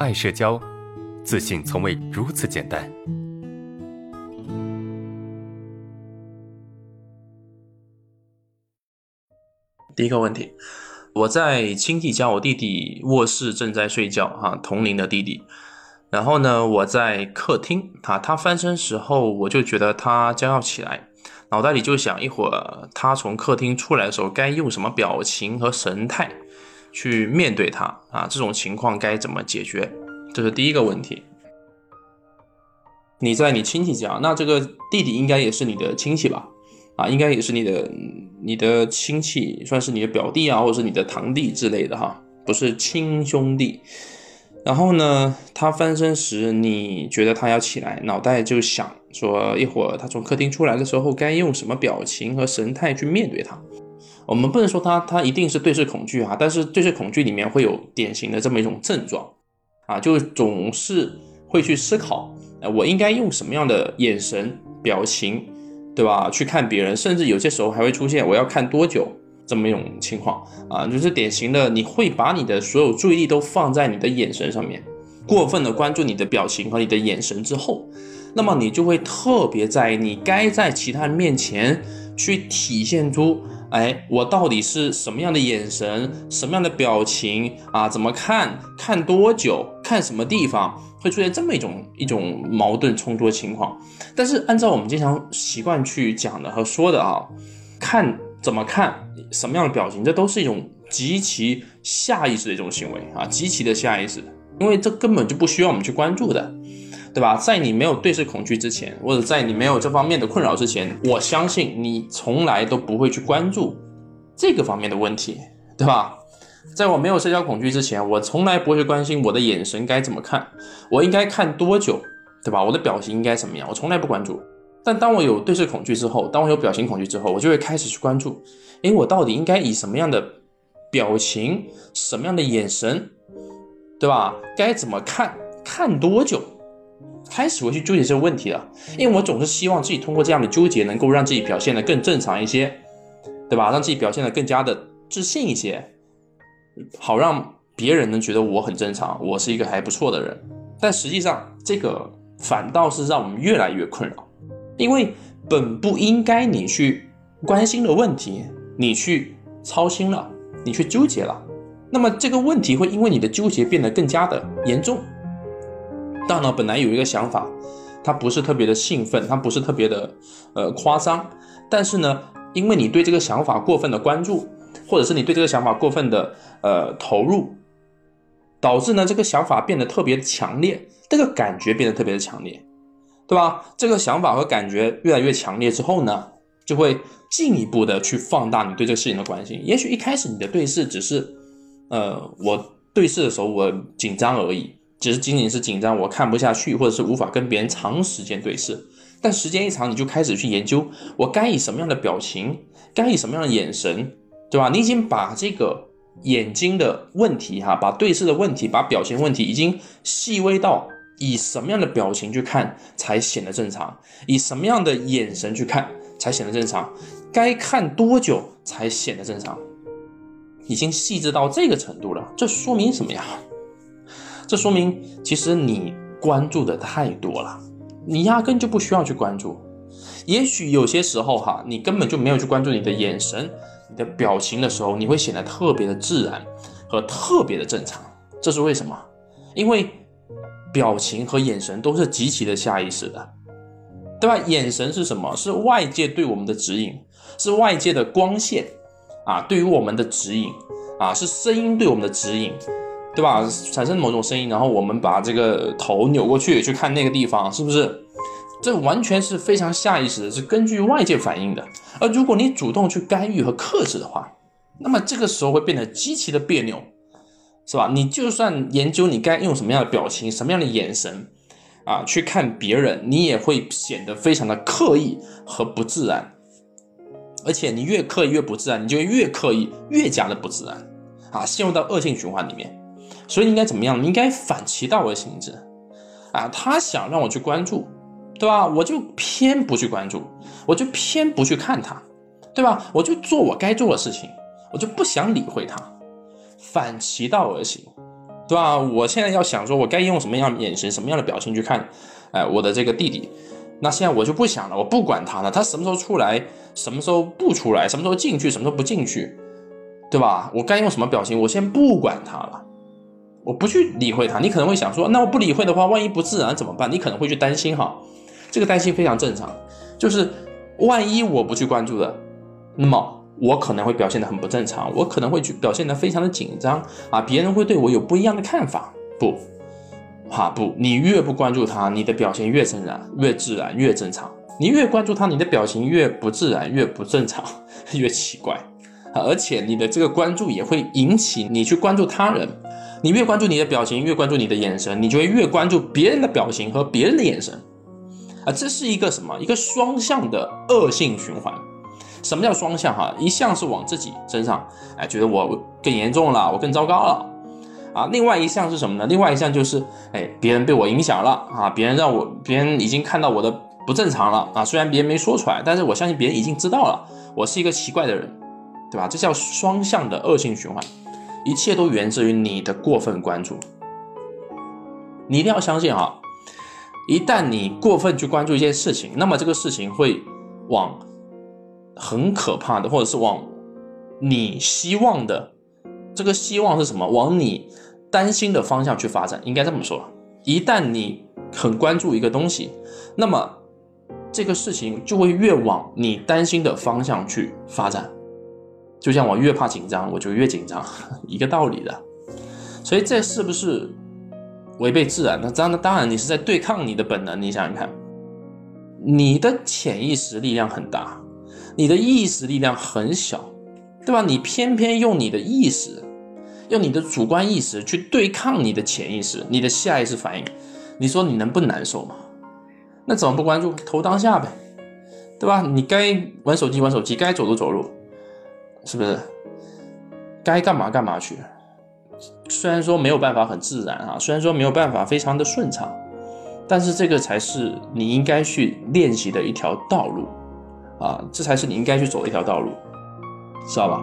爱社交，自信从未如此简单。第一个问题，我在亲戚家，我弟弟卧室正在睡觉，哈，同龄的弟弟。然后呢，我在客厅，啊，他翻身时候，我就觉得他将要起来，脑袋里就想，一会儿他从客厅出来的时候，该用什么表情和神态去面对他啊？这种情况该怎么解决？这是第一个问题。你在你亲戚家，那这个弟弟应该也是你的亲戚吧？啊，应该也是你的你的亲戚，算是你的表弟啊，或者是你的堂弟之类的哈，不是亲兄弟。然后呢，他翻身时，你觉得他要起来，脑袋就想说，一会儿他从客厅出来的时候，该用什么表情和神态去面对他？我们不能说他他一定是对视恐惧哈，但是对视恐惧里面会有典型的这么一种症状啊，就总是会去思考，呃，我应该用什么样的眼神表情？对吧？去看别人，甚至有些时候还会出现我要看多久这么一种情况啊，就是典型的你会把你的所有注意力都放在你的眼神上面，过分的关注你的表情和你的眼神之后，那么你就会特别在意你该在其他人面前去体现出，哎，我到底是什么样的眼神，什么样的表情啊？怎么看？看多久？看什么地方？会出现这么一种一种矛盾冲突的情况，但是按照我们经常习惯去讲的和说的啊，看怎么看什么样的表情，这都是一种极其下意识的一种行为啊，极其的下意识，因为这根本就不需要我们去关注的，对吧？在你没有对视恐惧之前，或者在你没有这方面的困扰之前，我相信你从来都不会去关注这个方面的问题，对吧？在我没有社交恐惧之前，我从来不会关心我的眼神该怎么看，我应该看多久，对吧？我的表情应该怎么样，我从来不关注。但当我有对视恐惧之后，当我有表情恐惧之后，我就会开始去关注，诶，我到底应该以什么样的表情、什么样的眼神，对吧？该怎么看，看多久，开始会去纠结这个问题了。因为我总是希望自己通过这样的纠结，能够让自己表现得更正常一些，对吧？让自己表现得更加的自信一些。好让别人能觉得我很正常，我是一个还不错的人，但实际上这个反倒是让我们越来越困扰，因为本不应该你去关心的问题，你去操心了，你去纠结了，那么这个问题会因为你的纠结变得更加的严重。大脑本来有一个想法，它不是特别的兴奋，它不是特别的呃夸张，但是呢，因为你对这个想法过分的关注。或者是你对这个想法过分的呃投入，导致呢这个想法变得特别强烈，这个感觉变得特别的强烈，对吧？这个想法和感觉越来越强烈之后呢，就会进一步的去放大你对这个事情的关心。也许一开始你的对视只是，呃，我对视的时候我紧张而已，只是仅仅是紧张，我看不下去，或者是无法跟别人长时间对视。但时间一长，你就开始去研究，我该以什么样的表情，该以什么样的眼神。对吧？你已经把这个眼睛的问题，哈，把对视的问题，把表情问题，已经细微到以什么样的表情去看才显得正常，以什么样的眼神去看才显得正常，该看多久才显得正常，已经细致到这个程度了。这说明什么呀？这说明其实你关注的太多了，你压根就不需要去关注。也许有些时候，哈，你根本就没有去关注你的眼神。你的表情的时候，你会显得特别的自然和特别的正常，这是为什么？因为表情和眼神都是极其的下意识的，对吧？眼神是什么？是外界对我们的指引，是外界的光线啊，对于我们的指引啊，是声音对我们的指引，对吧？产生某种声音，然后我们把这个头扭过去去看那个地方，是不是？这完全是非常下意识的，是根据外界反应的。而如果你主动去干预和克制的话，那么这个时候会变得极其的别扭，是吧？你就算研究你该用什么样的表情、什么样的眼神啊去看别人，你也会显得非常的刻意和不自然。而且你越刻意越不自然，你就越刻意越加的不自然啊，陷入到恶性循环里面。所以应该怎么样？应该反其道而行之啊。他想让我去关注。对吧？我就偏不去关注，我就偏不去看他，对吧？我就做我该做的事情，我就不想理会他，反其道而行，对吧？我现在要想说，我该用什么样的眼神、什么样的表情去看，哎，我的这个弟弟。那现在我就不想了，我不管他了，他什么时候出来，什么时候不出来，什么时候进去，什么时候不进去，对吧？我该用什么表情，我先不管他了，我不去理会他。你可能会想说，那我不理会的话，万一不自然怎么办？你可能会去担心哈，这个担心非常正常，就是万一我不去关注的，那么我可能会表现得很不正常，我可能会去表现得非常的紧张啊，别人会对我有不一样的看法，不。哈不，你越不关注他，你的表情越自然，越自然越正常。你越关注他，你的表情越不自然，越不正常，越奇怪。而且你的这个关注也会引起你去关注他人。你越关注你的表情，越关注你的眼神，你就会越关注别人的表情和别人的眼神。啊，这是一个什么？一个双向的恶性循环。什么叫双向？哈，一项是往自己身上，哎，觉得我更严重了，我更糟糕了。啊，另外一项是什么呢？另外一项就是，哎，别人被我影响了啊，别人让我，别人已经看到我的不正常了啊。虽然别人没说出来，但是我相信别人已经知道了，我是一个奇怪的人，对吧？这叫双向的恶性循环，一切都源自于你的过分关注。你一定要相信啊，一旦你过分去关注一件事情，那么这个事情会往很可怕的，或者是往你希望的。这个希望是什么？往你担心的方向去发展，应该这么说。一旦你很关注一个东西，那么这个事情就会越往你担心的方向去发展。就像我越怕紧张，我就越紧张，一个道理的。所以这是不是违背自然？那当然当然你是在对抗你的本能。你想想看，你的潜意识力量很大，你的意识力量很小。对吧？你偏偏用你的意识，用你的主观意识去对抗你的潜意识，你的下意识反应，你说你能不难受吗？那怎么不关注？投当下呗，对吧？你该玩手机玩手机，该走路走路，是不是？该干嘛干嘛去。虽然说没有办法很自然啊，虽然说没有办法非常的顺畅，但是这个才是你应该去练习的一条道路啊，这才是你应该去走的一条道路。知道吧？